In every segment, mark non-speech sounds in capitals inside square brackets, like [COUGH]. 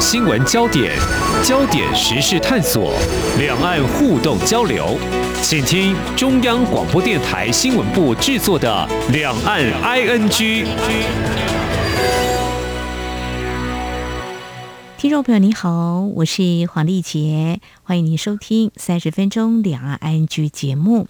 新闻焦点，焦点时事探索，两岸互动交流，请听中央广播电台新闻部制作的《两岸 ING》。听众朋友你好，我是黄丽杰，欢迎您收听三十分钟两岸 ING 节目。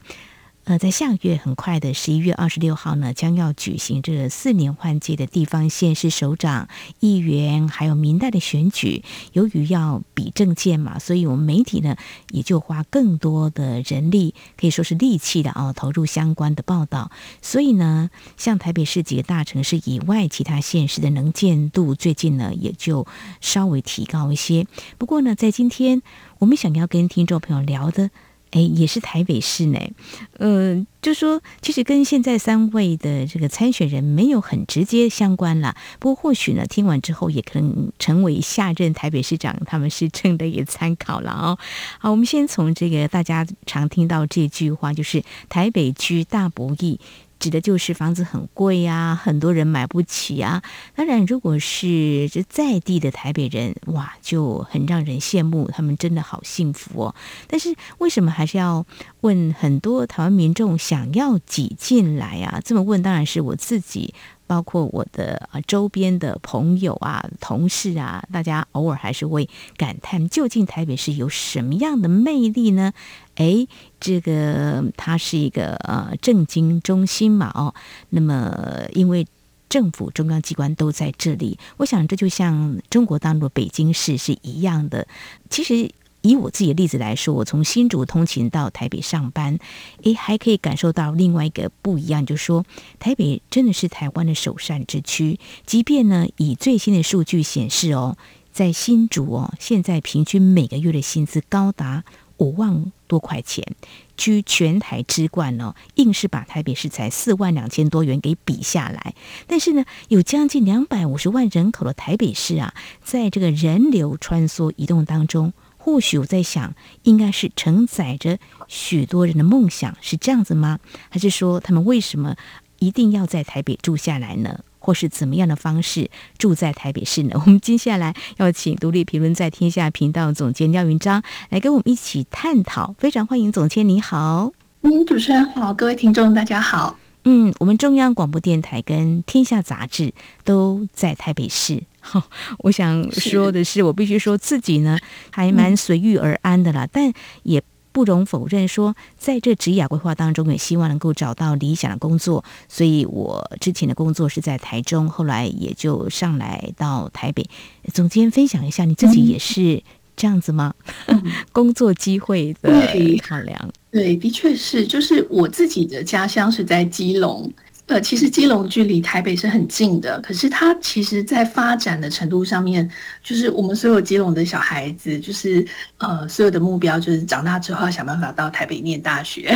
呃，在下个月很快的十一月二十六号呢，将要举行这四年换届的地方县市首长、议员还有民代的选举。由于要比政见嘛，所以我们媒体呢也就花更多的人力，可以说是力气的啊，投入相关的报道。所以呢，像台北市几个大城市以外，其他县市的能见度最近呢也就稍微提高一些。不过呢，在今天我们想要跟听众朋友聊的。哎，也是台北市呢，嗯、呃，就说其实跟现在三位的这个参选人没有很直接相关了。不过或许呢，听完之后也可能成为下任台北市长他们是真的也参考了哦。好，我们先从这个大家常听到这句话，就是台北区大不易。指的就是房子很贵呀，很多人买不起啊。当然，如果是这在地的台北人，哇，就很让人羡慕，他们真的好幸福哦。但是，为什么还是要问很多台湾民众想要挤进来啊？这么问，当然是我自己。包括我的啊周边的朋友啊、同事啊，大家偶尔还是会感叹，究竟台北市有什么样的魅力呢？诶，这个它是一个呃政经中心嘛，哦，那么因为政府中央机关都在这里，我想这就像中国大陆北京市是一样的，其实。以我自己的例子来说，我从新竹通勤到台北上班，诶，还可以感受到另外一个不一样，就是说台北真的是台湾的首善之区。即便呢，以最新的数据显示哦，在新竹哦，现在平均每个月的薪资高达五万多块钱，居全台之冠哦，硬是把台北市才四万两千多元给比下来。但是呢，有将近两百五十万人口的台北市啊，在这个人流穿梭移动当中。或许我在想，应该是承载着许多人的梦想，是这样子吗？还是说他们为什么一定要在台北住下来呢？或是怎么样的方式住在台北市呢？[LAUGHS] 我们接下来要请独立评论在天下频道总监廖云章来跟我们一起探讨。非常欢迎总监，你好。嗯，主持人好，各位听众大家好。嗯，我们中央广播电台跟天下杂志都在台北市。[LAUGHS] 我想说的是，我必须说自己呢，还蛮随遇而安的啦。但也不容否认说，在这职涯规划当中，也希望能够找到理想的工作。所以我之前的工作是在台中，后来也就上来到台北。总监分享一下，你自己也是这样子吗？嗯、[LAUGHS] 工作机会的考量。对，的确是，就是我自己的家乡是在基隆，呃，其实基隆距离台北是很近的，可是它其实，在发展的程度上面，就是我们所有基隆的小孩子，就是呃，所有的目标就是长大之后要想办法到台北念大学，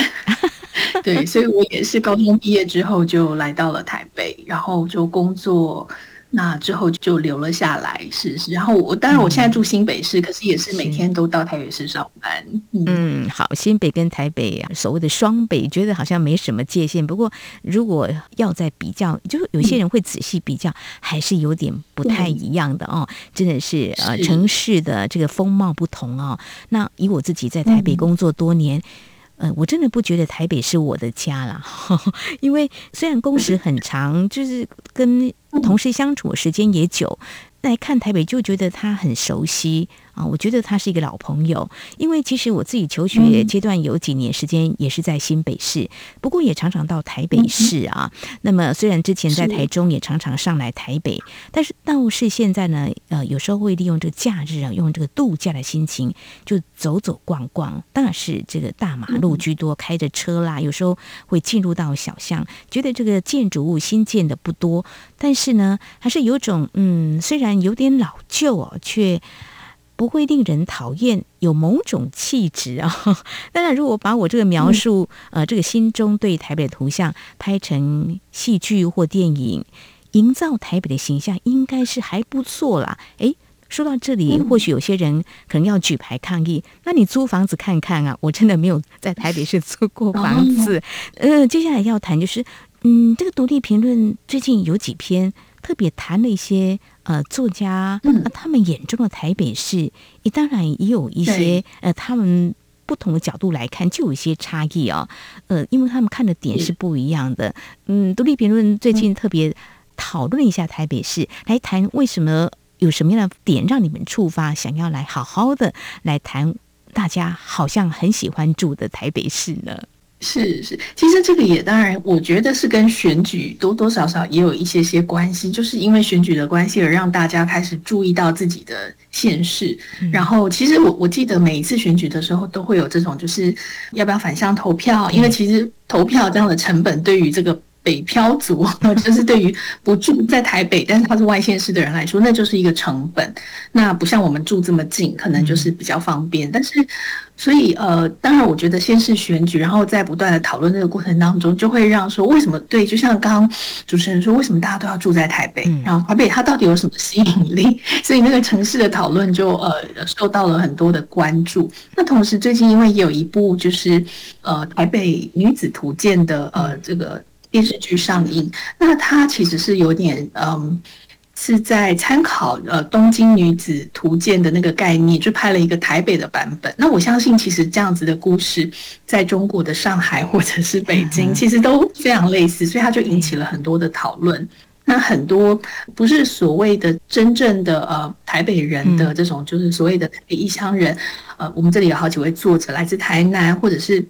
[LAUGHS] 对，所以我也是高中毕业之后就来到了台北，然后就工作。那之后就留了下来，是是。然后我当然我现在住新北市，嗯、可是也是每天都到台北市上班。嗯，嗯，好，新北跟台北啊，所谓的双北，觉得好像没什么界限。不过如果要再比较，就有些人会仔细比较，嗯、还是有点不太一样的哦。真的是呃，城市的这个风貌不同哦。那以我自己在台北工作多年。嗯呃，我真的不觉得台北是我的家啦，[LAUGHS] 因为虽然工时很长，就是跟同事相处时间也久，来看台北就觉得他很熟悉。啊，我觉得他是一个老朋友，因为其实我自己求学阶段有几年时间也是在新北市，不过也常常到台北市啊。那么虽然之前在台中也常常上来台北，但是倒是现在呢，呃，有时候会利用这个假日啊，用这个度假的心情就走走逛逛，当然是这个大马路居多，开着车啦，有时候会进入到小巷，觉得这个建筑物新建的不多，但是呢，还是有种嗯，虽然有点老旧哦，却。不会令人讨厌，有某种气质啊。当然，如果把我这个描述，呃，这个心中对台北的图像拍成戏剧或电影，营造台北的形象，应该是还不错啦。诶，说到这里，或许有些人可能要举牌抗议。那你租房子看看啊！[LAUGHS] 我真的没有在台北市租过房子。呃，接下来要谈就是，嗯，这个独立评论最近有几篇。特别谈了一些呃作家、嗯呃、他们眼中的台北市，也当然也有一些呃他们不同的角度来看，就有一些差异啊、哦。呃，因为他们看的点是不一样的。嗯，独立评论最近特别讨论一下台北市，嗯、来谈为什么有什么样的点让你们触发，想要来好好的来谈，大家好像很喜欢住的台北市呢？是是，其实这个也当然，我觉得是跟选举多多少少也有一些些关系，就是因为选举的关系而让大家开始注意到自己的现实。嗯、然后，其实我我记得每一次选举的时候都会有这种，就是要不要反向投票，因为其实投票这样的成本对于这个。北漂族，[LAUGHS] 就是对于不住在台北，但是他是外县市的人来说，那就是一个成本。那不像我们住这么近，可能就是比较方便。但是，所以呃，当然，我觉得先是选举，然后在不断的讨论这个过程当中，就会让说为什么对，就像刚刚主持人说，为什么大家都要住在台北？然后台北它到底有什么吸引力？[LAUGHS] 所以那个城市的讨论就呃受到了很多的关注。那同时，最近因为也有一部就是呃台北女子图鉴的呃这个。电视剧上映，那它其实是有点嗯，是在参考呃《东京女子图鉴》的那个概念，就拍了一个台北的版本。那我相信，其实这样子的故事，在中国的上海或者是北京，其实都非常类似，所以它就引起了很多的讨论。那很多不是所谓的真正的呃台北人的这种，就是所谓的台北异乡人，呃，我们这里有好几位作者来自台南，或者是。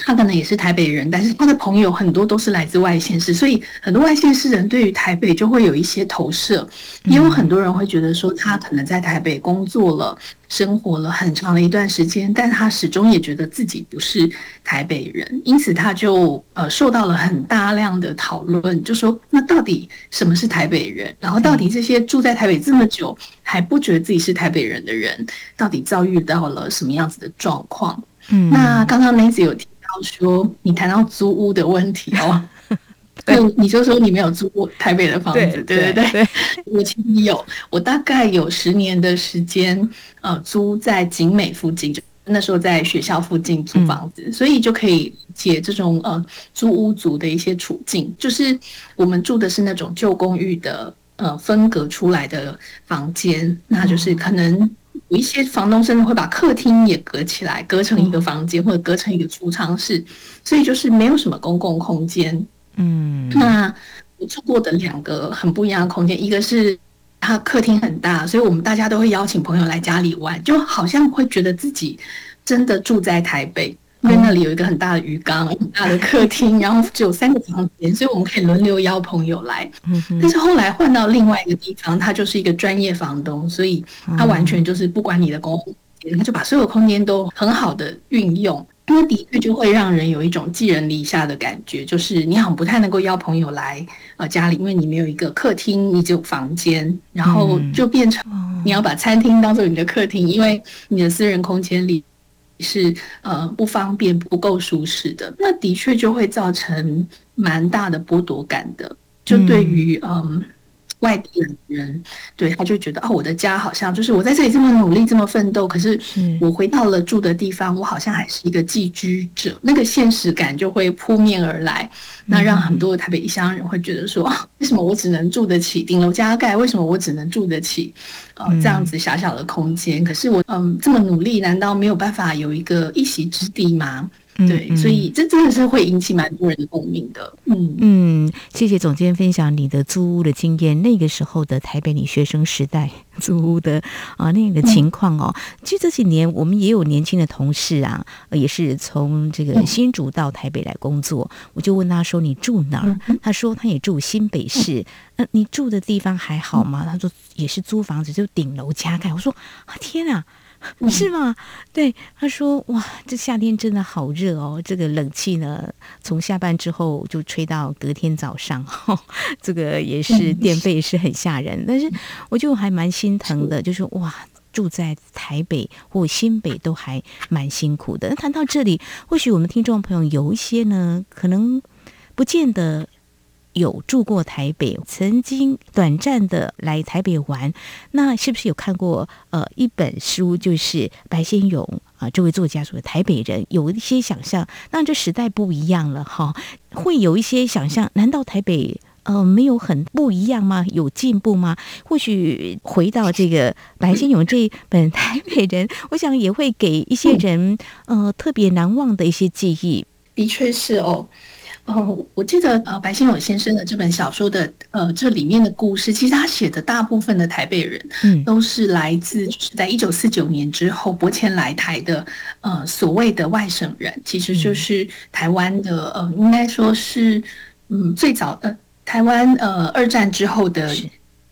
他可能也是台北人，但是他的朋友很多都是来自外县市，所以很多外县市人对于台北就会有一些投射。也有很多人会觉得说，他可能在台北工作了、生活了很长的一段时间，但他始终也觉得自己不是台北人，因此他就呃受到了很大量的讨论，就说那到底什么是台北人？然后到底这些住在台北这么久还不觉得自己是台北人的人，到底遭遇到了什么样子的状况？嗯，那刚刚 Nancy 有提。说你谈到租屋的问题哦，[LAUGHS] 对，你就说你没有租过台北的房子，对对对，对，对，[LAUGHS] 我其实有，我大概有十年的时间，呃，租在景美附近，就那时候在学校附近租房子，嗯、所以就可以解这种呃租屋族的一些处境，就是我们住的是那种旧公寓的呃分隔出来的房间，那就是可能。有一些房东甚至会把客厅也隔起来，隔成一个房间，或者隔成一个储藏室，所以就是没有什么公共空间。嗯，那我住过的两个很不一样的空间，一个是它客厅很大，所以我们大家都会邀请朋友来家里玩，就好像会觉得自己真的住在台北。因为那里有一个很大的鱼缸，很大的客厅，然后只有三个房间，所以我们可以轮流邀朋友来。但是后来换到另外一个地方，他就是一个专业房东，所以他完全就是不管你的公共空间，他就把所有空间都很好的运用。那的确就会让人有一种寄人篱下的感觉，就是你好像不太能够邀朋友来呃家里，因为你没有一个客厅，你只有房间，然后就变成你要把餐厅当做你的客厅，因为你的私人空间里。是呃不方便、不够舒适的，那的确就会造成蛮大的剥夺感的。就对于嗯。嗯外地人，对，他就觉得哦，我的家好像就是我在这里这么努力、这么奋斗，可是我回到了住的地方，我好像还是一个寄居者，那个现实感就会扑面而来，那让很多的台北异乡人会觉得说，[LAUGHS] 为什么我只能住得起顶楼加盖？为什么我只能住得起呃这样子狭小的空间？可是我嗯这么努力，难道没有办法有一个一席之地吗？对，嗯、所以这真的是会引起蛮多人的共鸣的。嗯嗯，谢谢总监分享你的租屋的经验。那个时候的台北，你学生时代 [LAUGHS] 租屋的啊那个情况哦。其实这几年我们也有年轻的同事啊，也是从这个新竹到台北来工作。我就问他说：“你住哪儿？”他说：“他也住新北市。”呃，你住的地方还好吗？他说：“也是租房子，就顶楼加盖。”我说：“啊，天啊！” [LAUGHS] 是吗？对，他说哇，这夏天真的好热哦。这个冷气呢，从下班之后就吹到隔天早上，哦、[LAUGHS] 这个也是电费是很吓人。但是我就还蛮心疼的，就是哇，住在台北或新北都还蛮辛苦的。那谈到这里，或许我们听众朋友有一些呢，可能不见得。有住过台北，曾经短暂的来台北玩，那是不是有看过呃一本书，就是白先勇啊、这位作家说的台北人，有一些想象，那这时代不一样了哈，会有一些想象，难道台北呃没有很不一样吗？有进步吗？或许回到这个白先勇这本《台北人》，我想也会给一些人呃特别难忘的一些记忆。的确是哦。哦，我记得呃，白先勇先生的这本小说的呃，这里面的故事，其实他写的大部分的台北人，嗯，都是来自就是在一九四九年之后拨迁来台的呃所谓的外省人，其实就是台湾的呃，应该说是嗯最早的台湾呃二战之后的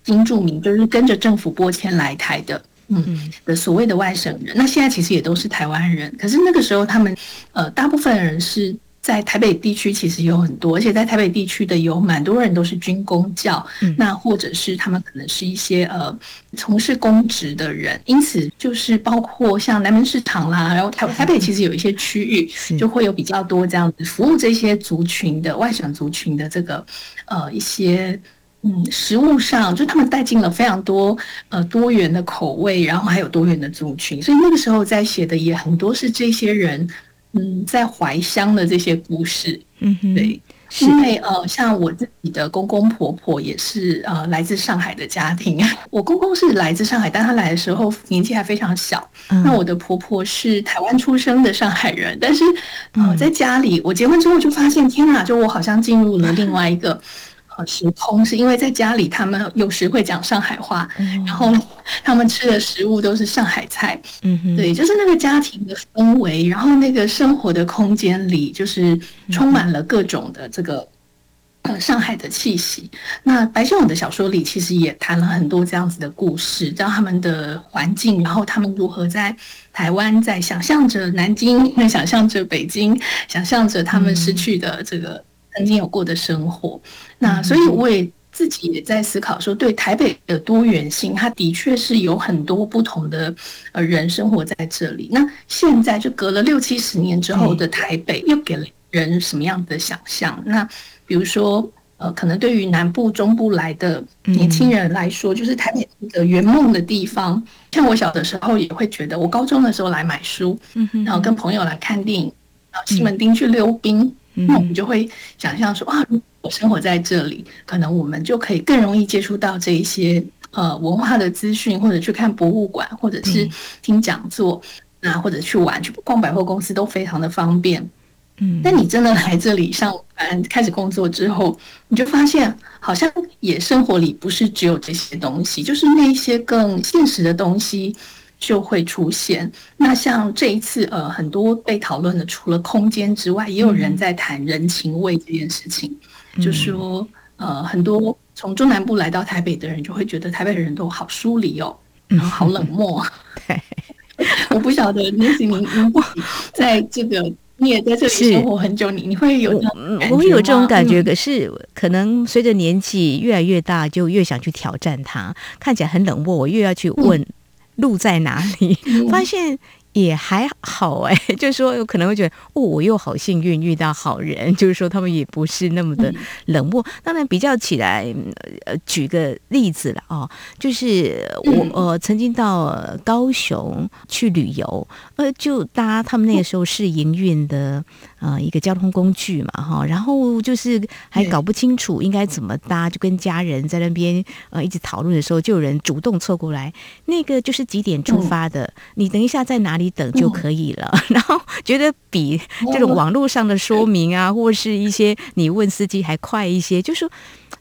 新住民，就是跟着政府拨迁来台的，嗯的所谓的外省人。那现在其实也都是台湾人，可是那个时候他们呃大部分人是。在台北地区其实有很多，而且在台北地区的有蛮多人都是军工教，嗯、那或者是他们可能是一些呃从事公职的人，因此就是包括像南门市场啦，然后台台北其实有一些区域就会有比较多这样子服务这些族群的外省族群的这个呃一些嗯食物上，就他们带进了非常多呃多元的口味，然后还有多元的族群，所以那个时候在写的也很多是这些人。嗯，在怀乡的这些故事，嗯哼，对，因为呃，像我自己的公公婆婆也是呃来自上海的家庭，[LAUGHS] 我公公是来自上海，但他来的时候年纪还非常小。嗯、那我的婆婆是台湾出生的上海人，但是呃，在家里，我结婚之后就发现，天哪，就我好像进入了另外一个。时空是因为在家里，他们有时会讲上海话，嗯、然后他们吃的食物都是上海菜。嗯哼，对，就是那个家庭的氛围，然后那个生活的空间里，就是充满了各种的这个呃上海的气息。那白先勇的小说里其实也谈了很多这样子的故事，让他们的环境，然后他们如何在台湾在想象着南京，在 [LAUGHS] 想象着北京，想象着他们失去的这个。曾经有过的生活，那所以我也自己也在思考说，对台北的多元性，它的确是有很多不同的呃人生活在这里。那现在就隔了六七十年之后的台北，又给了人什么样的想象？那比如说，呃，可能对于南部、中部来的年轻人来说，就是台北的圆梦的地方。像我小的时候也会觉得，我高中的时候来买书，然后跟朋友来看电影，然后西门町去溜冰。那我们就会想象说啊，如果生活在这里，可能我们就可以更容易接触到这一些呃文化的资讯，或者去看博物馆，或者是听讲座，啊，或者去玩，去逛百货公司都非常的方便。嗯，但你真的来这里上班开始工作之后，你就发现好像也生活里不是只有这些东西，就是那一些更现实的东西。就会出现。那像这一次，呃，很多被讨论的，除了空间之外，也有人在谈人情味这件事情。嗯、就说，呃，很多从中南部来到台北的人，就会觉得台北人都好疏离哦，然后好冷漠。对，[LAUGHS] 我不晓得，Nancy，您您在这个你也在这里生活很久，你你会有我会有这种感觉。可是可能随着年纪越来越大，就越想去挑战它。看起来很冷漠，我越要去问。嗯路在哪里？发现。也还好哎，[LAUGHS] 就是说有可能会觉得哦，我又好幸运遇到好人，[LAUGHS] 就是说他们也不是那么的冷漠。当然比较起来，呃，举个例子了哦，就是我呃曾经到高雄去旅游，呃，就搭他们那个时候试营运的呃一个交通工具嘛哈，然后就是还搞不清楚应该怎么搭，就跟家人在那边呃一直讨论的时候，就有人主动凑过来，那个就是几点出发的，你等一下在哪里？等就可以了，然后觉得比这种网络上的说明啊，或是一些你问司机还快一些。就说，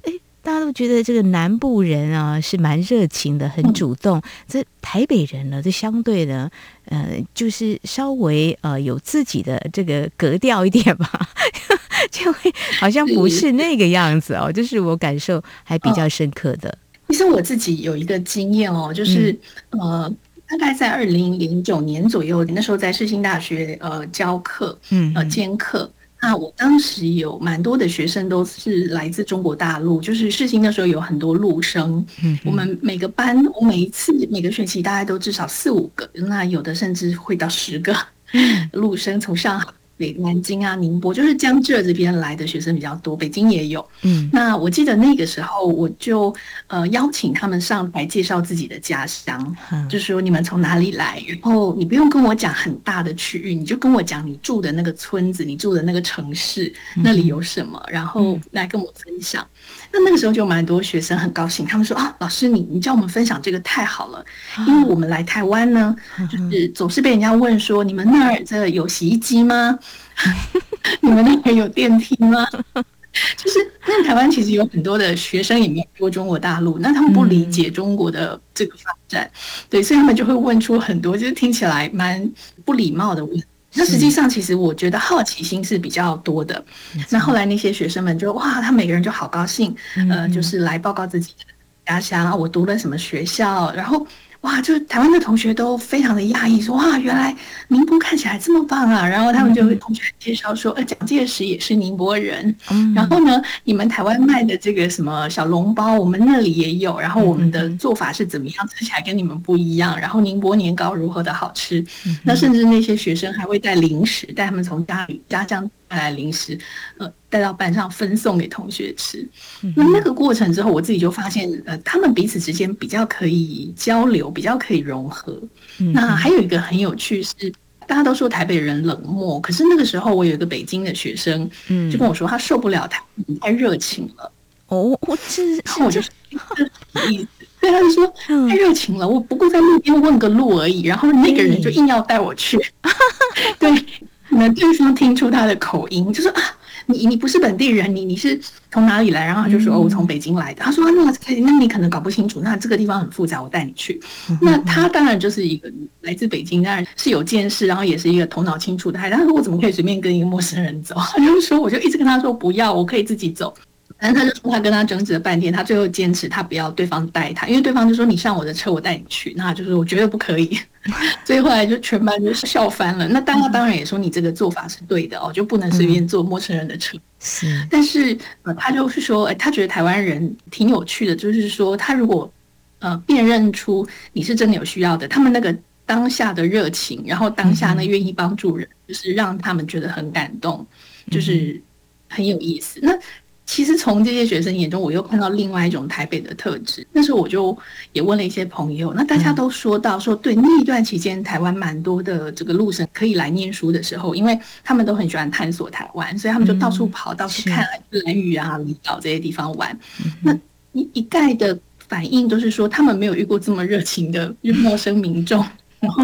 哎，大家都觉得这个南部人啊是蛮热情的，很主动。这台北人呢，这相对的，呃，就是稍微呃有自己的这个格调一点吧，[LAUGHS] 就会好像不是那个样子哦。就是我感受还比较深刻的。其实我自己有一个经验哦，就是、嗯、呃。大概在二零零九年左右，那时候在世新大学呃教课，嗯，呃兼课。那我当时有蛮多的学生都是来自中国大陆，就是世新的时候有很多陆生。嗯，我们每个班，我每一次每个学期大概都至少四五个，那有的甚至会到十个陆生从上海北南京啊、宁波，就是江浙这边来的学生比较多，北京也有。嗯，那我记得那个时候，我就呃邀请他们上台介绍自己的家乡，嗯、就说你们从哪里来，然后你不用跟我讲很大的区域，你就跟我讲你住的那个村子，你住的那个城市，那里有什么，嗯、然后来跟我分享。嗯、那那个时候就蛮多学生很高兴，他们说啊，老师你你叫我们分享这个太好了，因为我们来台湾呢，嗯、就是总是被人家问说你们那儿这有洗衣机吗？[LAUGHS] 你们那边有电梯吗？[LAUGHS] 就是那台湾其实有很多的学生也没有过中国大陆，那他们不理解中国的这个发展，对，所以他们就会问出很多就是听起来蛮不礼貌的问题。那实际上，其实我觉得好奇心是比较多的。那后来那些学生们就哇，他每个人就好高兴，呃，就是来报告自己的家乡，我读了什么学校，然后。哇，就台湾的同学都非常的讶异，说哇，原来宁波看起来这么棒啊！然后他们就会同学介绍说，呃，蒋介石也是宁波人。嗯，然后呢，你们台湾卖的这个什么小笼包，我们那里也有。然后我们的做法是怎么样，吃起来跟你们不一样。然后宁波年糕如何的好吃？那甚至那些学生还会带零食，带他们从家里家乡带来零食，呃。带到班上分送给同学吃，那那个过程之后，我自己就发现，呃，他们彼此之间比较可以交流，比较可以融合。那还有一个很有趣是，大家都说台北人冷漠，可是那个时候我有一个北京的学生，嗯，就跟我说他受不了台太热情了。哦，我这，然后我就说这什么意思？对，他就说太热情了，我不过在路边问个路而已，然后那个人就硬要带我去。[LAUGHS] 对，那对方听出他的口音，就说啊。你你不是本地人，你你是从哪里来？然后他就说哦，我从北京来的。他说那那你可能搞不清楚，那这个地方很复杂，我带你去。那他当然就是一个来自北京，当然是有见识，然后也是一个头脑清楚的孩子。他说我怎么可以随便跟一个陌生人走？他就说我就一直跟他说不要，我可以自己走。反正他就说他跟他争执了半天，他最后坚持他不要对方带他，因为对方就说你上我的车，我带你去。那就是我绝对不可以。[LAUGHS] 所以后来就全班就笑翻了。那大家当然也说你这个做法是对的哦，就不能随便坐陌生人的车。是，但是呃，他就是说，哎，他觉得台湾人挺有趣的，就是说他如果呃辨认出你是真的有需要的，他们那个当下的热情，然后当下呢愿意帮助人，就是让他们觉得很感动，就是很有意思。那。其实从这些学生眼中，我又看到另外一种台北的特质。那时候我就也问了一些朋友，那大家都说到说，对那一段期间，台湾蛮多的这个陆生可以来念书的时候，因为他们都很喜欢探索台湾，所以他们就到处跑，到处看兰屿啊、离岛这些地方玩。那一一概的反应都是说，他们没有遇过这么热情的陌生民众。[LAUGHS] 然后，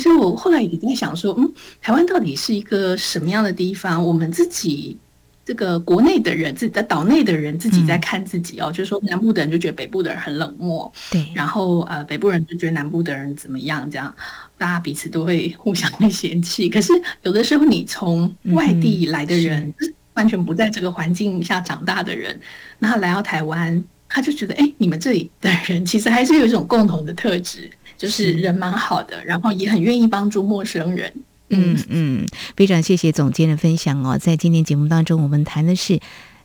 所以我后来也在想说，嗯，台湾到底是一个什么样的地方？我们自己。这个国内的人，自己在岛内的人自己在看自己哦，嗯、就是说南部的人就觉得北部的人很冷漠，对，然后呃北部人就觉得南部的人怎么样，这样大家彼此都会互相会嫌弃。可是有的时候你从外地来的人，嗯、完全不在这个环境下长大的人，那他来到台湾，他就觉得哎，你们这里的人其实还是有一种共同的特质，就是人蛮好的，然后也很愿意帮助陌生人。嗯嗯，非常谢谢总监的分享哦。在今天节目当中，我们谈的是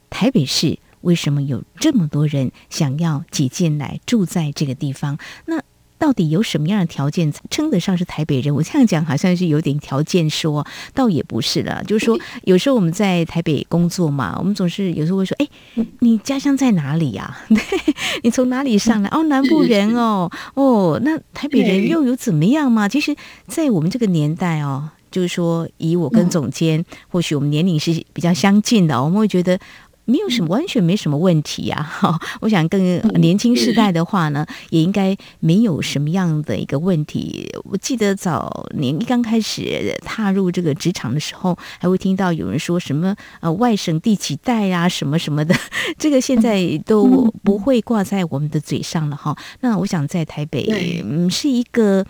台北市为什么有这么多人想要挤进来住在这个地方？那到底有什么样的条件称得上是台北人？我这样讲好像是有点条件说，倒也不是了。[LAUGHS] 就是说，有时候我们在台北工作嘛，我们总是有时候会说：“哎，你家乡在哪里呀？[LAUGHS] 对，你从哪里上来？哦，南部人哦，[LAUGHS] 哦，那台北人又有怎么样嘛？”其实，在我们这个年代哦，就是说，以我跟总监，或许我们年龄是比较相近的，我们会觉得。没有什么，完全没什么问题呀！哈，我想更年轻世代的话呢，也应该没有什么样的一个问题。我记得早年一刚开始踏入这个职场的时候，还会听到有人说什么呃外省第几代啊，什么什么的，[LAUGHS] 这个现在都不会挂在我们的嘴上了哈。那我想在台北，嗯，是一个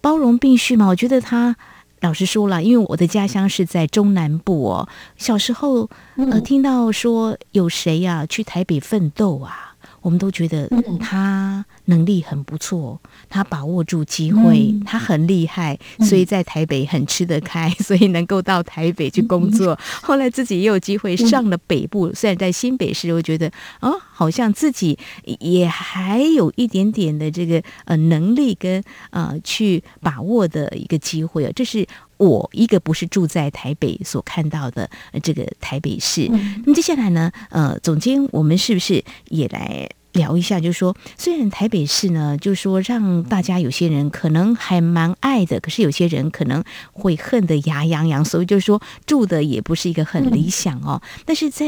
包容并蓄嘛，我觉得他。老实说了，因为我的家乡是在中南部哦。小时候，呃，听到说有谁呀、啊、去台北奋斗啊，我们都觉得他能力很不错，他把握住机会，他很厉害，所以在台北很吃得开，[LAUGHS] 所以能够到台北去工作。后来自己也有机会上了北部，虽然在新北市，我觉得啊，好像自己也还有一点点的这个呃能力跟呃去把握的一个机会啊，这是我一个不是住在台北所看到的这个台北市。嗯、那么接下来呢，呃，总监，我们是不是也来聊一下？就是说，虽然台北市呢，就是说让大家有些人可能还蛮爱的，可是有些人可能会恨得牙痒痒，所以就是说住的也不是一个很理想哦。嗯、但是在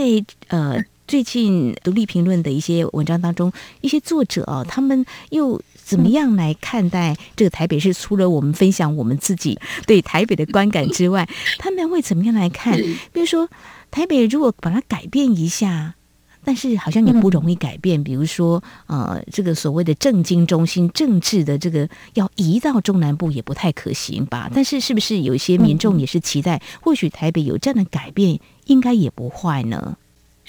呃最近独立评论的一些文章当中，一些作者哦，他们又。怎么样来看待这个台北市？除了我们分享我们自己对台北的观感之外，[LAUGHS] 他们会怎么样来看？比如说，台北如果把它改变一下，但是好像也不容易改变。比如说，呃，这个所谓的政经中心、政治的这个要移到中南部也不太可行吧？但是，是不是有一些民众也是期待，或许台北有这样的改变，应该也不坏呢？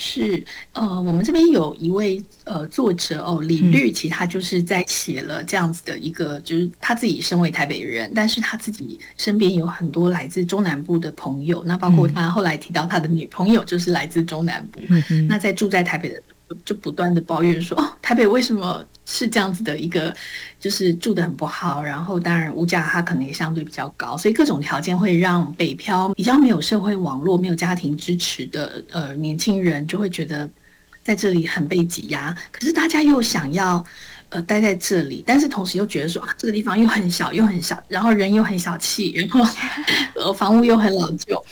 是，呃，我们这边有一位呃作者哦，李律，其实他就是在写了这样子的一个，就是他自己身为台北人，但是他自己身边有很多来自中南部的朋友，那包括他后来提到他的女朋友就是来自中南部，嗯、那在住在台北的。就不断的抱怨说，哦，台北为什么是这样子的一个，就是住得很不好，然后当然物价它可能也相对比较高，所以各种条件会让北漂比较没有社会网络、没有家庭支持的呃年轻人就会觉得在这里很被挤压。可是大家又想要呃待在这里，但是同时又觉得说啊，这个地方又很小又很小，然后人又很小气，然后 [LAUGHS] 呃房屋又很老旧，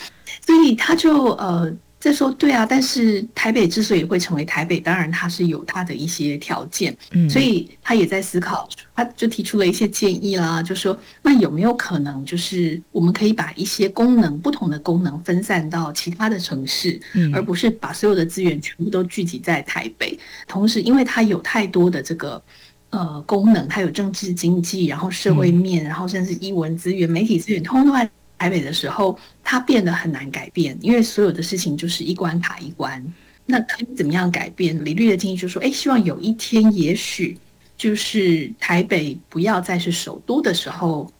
所以他就呃。再说对啊，但是台北之所以会成为台北，当然它是有它的一些条件，嗯，所以他也在思考，他就提出了一些建议啦，就说那有没有可能，就是我们可以把一些功能不同的功能分散到其他的城市，嗯，而不是把所有的资源全部都聚集在台北。同时，因为它有太多的这个呃功能，它有政治经济，然后社会面，然后甚至艺文资源、媒体资源，通通都在。台北的时候，它变得很难改变，因为所有的事情就是一关卡一关。那可以怎么样改变？李律的建议就是说，哎，希望有一天，也许就是台北不要再是首都的时候，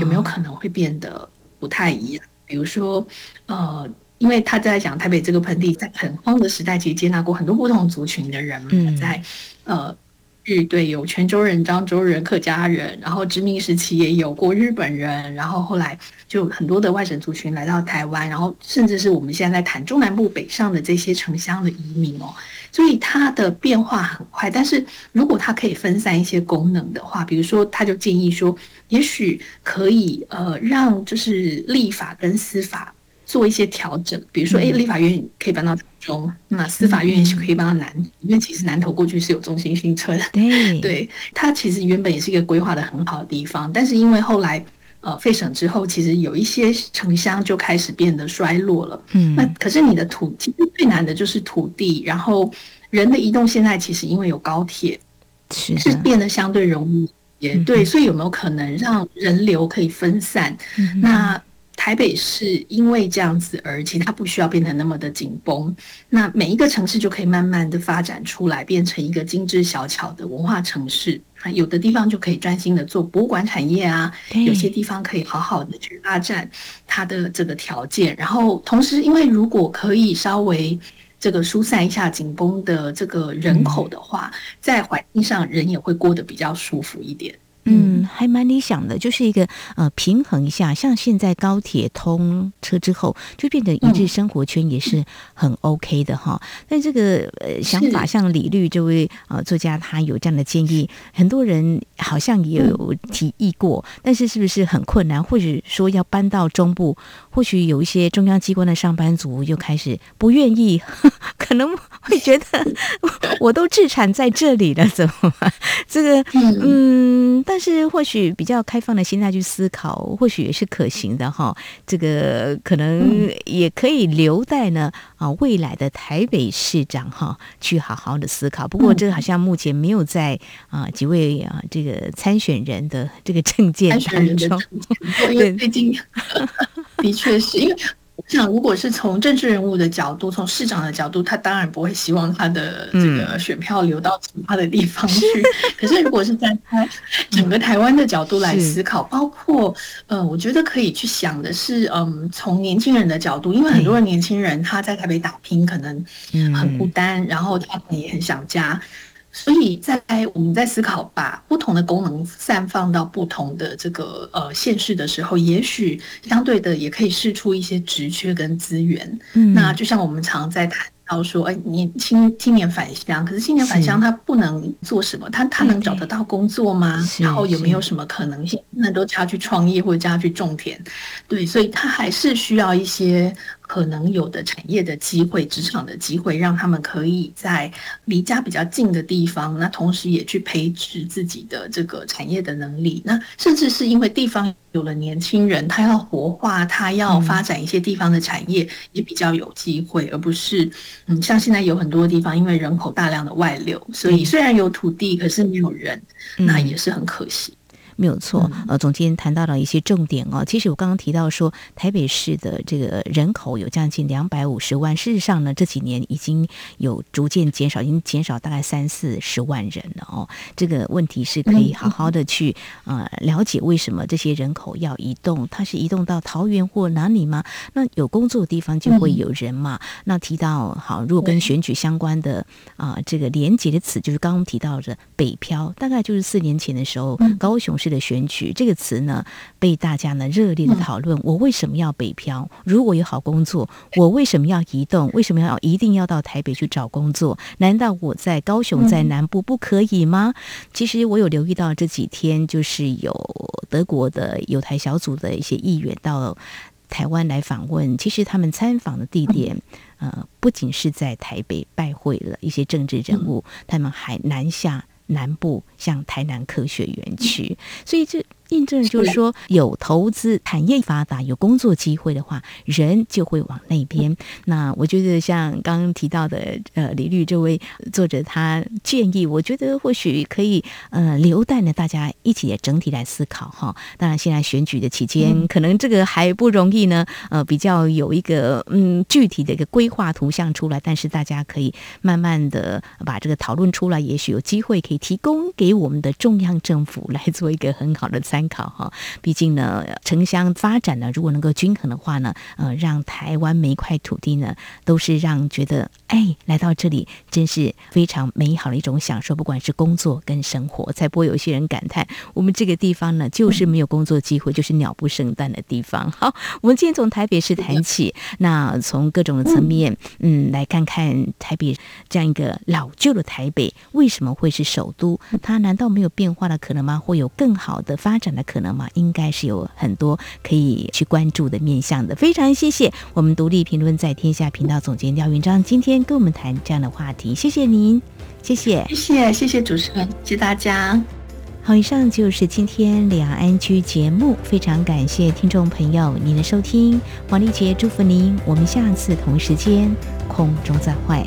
有没有可能会变得不太一样？比如说，呃，因为他在讲台北这个盆地，在很荒的时代，其实接纳过很多不同族群的人们，在呃。日对，有泉州人、漳州人、客家人，然后殖民时期也有过日本人，然后后来就很多的外省族群来到台湾，然后甚至是我们现在在谈中南部北上的这些城乡的移民哦，所以它的变化很快。但是如果它可以分散一些功能的话，比如说他就建议说，也许可以呃让就是立法跟司法。做一些调整，比如说，哎，立法院可以搬到台中，那司法院也是可以搬到南，因为其实南投过去是有中心新村，对，[LAUGHS] 对，它其实原本也是一个规划的很好的地方，但是因为后来呃废省之后，其实有一些城乡就开始变得衰落了，嗯，那可是你的土，其实最难的就是土地，然后人的移动现在其实因为有高铁，是是变得相对容易，也对，所以有没有可能让人流可以分散？那台北市因为这样子，而且它不需要变得那么的紧绷，那每一个城市就可以慢慢的发展出来，变成一个精致小巧的文化城市。有的地方就可以专心的做博物馆产业啊，有些地方可以好好的去发展它的这个条件。然后同时，因为如果可以稍微这个疏散一下紧绷的这个人口的话，在环境上人也会过得比较舒服一点。嗯，还蛮理想的，就是一个呃平衡一下。像现在高铁通车之后，就变成一日生活圈也是很 OK 的哈。嗯、但这个呃想法，像李律这位呃作家，他有这样的建议，很多人好像也有提议过，嗯、但是是不是很困难？或者说要搬到中部，或许有一些中央机关的上班族又开始不愿意，[LAUGHS] 可能会觉得 [LAUGHS] 我都置产在这里了，怎么办？这个嗯，但。但是或许比较开放的心态去思考，或许也是可行的哈。这个可能也可以留待呢啊未来的台北市长哈去好好的思考。不过这个好像目前没有在啊几位啊这个参选人的这个证件当中，因为最近 [LAUGHS] 的确是因为。我想，如果是从政治人物的角度，从市长的角度，他当然不会希望他的这个选票流到其他的地方去。嗯、可是，如果是在他整个台湾的角度来思考，嗯、包括呃，我觉得可以去想的是，嗯，从年轻人的角度，因为很多的年轻人他在台北打拼，可能很孤单，嗯、然后他也很想家。所以在我们在思考把不同的功能散放到不同的这个呃县市的时候，也许相对的也可以试出一些职缺跟资源。嗯，那就像我们常在谈到说，哎，你青青年返乡，可是青年返乡他不能做什么？他他能找得到工作吗？然后有没有什么可能性？那都叫他去创业或者叫他去种田。对，所以他还是需要一些。可能有的产业的机会、职场的机会，让他们可以在离家比较近的地方，那同时也去培植自己的这个产业的能力。那甚至是因为地方有了年轻人，他要活化，他要发展一些地方的产业，也比较有机会，而不是嗯，像现在有很多地方因为人口大量的外流，所以虽然有土地，可是没有人，那也是很可惜。没有错，呃，总监谈到了一些重点哦。其实我刚刚提到说，台北市的这个人口有将近两百五十万，事实上呢，这几年已经有逐渐减少，已经减少大概三四十万人了哦。这个问题是可以好好的去呃了解为什么这些人口要移动，它是移动到桃园或哪里吗？那有工作的地方就会有人嘛。那提到好，如果跟选举相关的啊、呃，这个连结的词就是刚刚提到的北漂，大概就是四年前的时候，高雄市。的选举这个词呢，被大家呢热烈的讨论。我为什么要北漂？如果有好工作，我为什么要移动？为什么要一定要到台北去找工作？难道我在高雄在南部不可以吗？其实我有留意到这几天，就是有德国的友台小组的一些议员到台湾来访问。其实他们参访的地点，呃，不仅是在台北拜会了一些政治人物，他们还南下。南部像台南科学园区，所以这。印证就是说，有投资、产业发达、有工作机会的话，人就会往那边。那我觉得，像刚刚提到的，呃，李律这位作者，他建议，我觉得或许可以，呃，留待呢大家一起也整体来思考哈。当然，现在选举的期间，可能这个还不容易呢，呃，比较有一个嗯具体的一个规划图像出来，但是大家可以慢慢的把这个讨论出来，也许有机会可以提供给我们的中央政府来做一个很好的参。参考哈，毕竟呢，城乡发展呢，如果能够均衡的话呢，呃，让台湾每一块土地呢，都是让觉得，哎，来到这里真是非常美好的一种享受，不管是工作跟生活，才不会有一些人感叹，我们这个地方呢，就是没有工作机会，就是鸟不生蛋的地方。[LAUGHS] 好，我们今天从台北市谈起，那从各种的层面，嗯，来看看台北这样一个老旧的台北，为什么会是首都？它难道没有变化的可能吗？会有更好的发展？的可能吗？应该是有很多可以去关注的面向的。非常谢谢我们独立评论在天下频道总监廖云章今天跟我们谈这样的话题，谢谢您，谢谢，谢谢，谢谢主持人，谢谢大家。好，以上就是今天两岸 ING 节目，非常感谢听众朋友您的收听，王丽杰祝福您，我们下次同时间空中再会。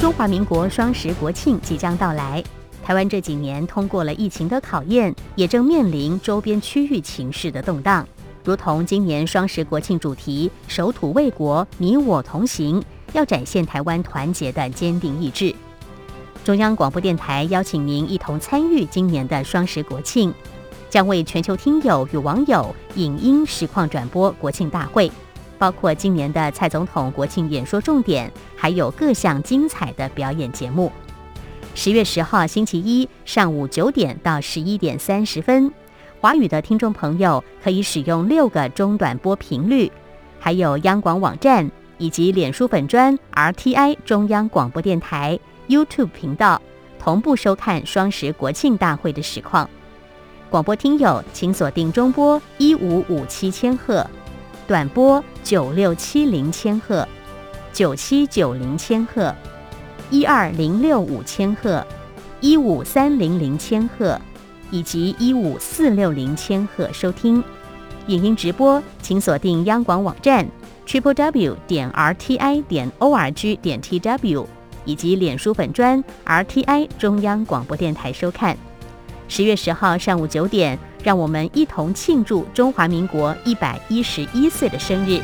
中华民国双十国庆即将到来，台湾这几年通过了疫情的考验，也正面临周边区域情势的动荡。如同今年双十国庆主题“守土卫国，你我同行”，要展现台湾团结的坚定意志。中央广播电台邀请您一同参与今年的双十国庆，将为全球听友与网友影音实况转播国庆大会。包括今年的蔡总统国庆演说重点，还有各项精彩的表演节目。十月十号星期一上午九点到十一点三十分，华语的听众朋友可以使用六个中短波频率，还有央广网站以及脸书粉专 RTI 中央广播电台 YouTube 频道同步收看双十国庆大会的实况。广播听友请锁定中波一五五七千赫。短波九六七零千赫，九七九零千赫，一二零六五千赫、一五三零零千赫以及一五四六零千赫收听。影音直播，请锁定央广网站 triple w 点 r t i 点 o r g 点 t w 以及脸书粉专 r t i 中央广播电台收看。十月十号上午九点，让我们一同庆祝中华民国一百一十一岁的生日。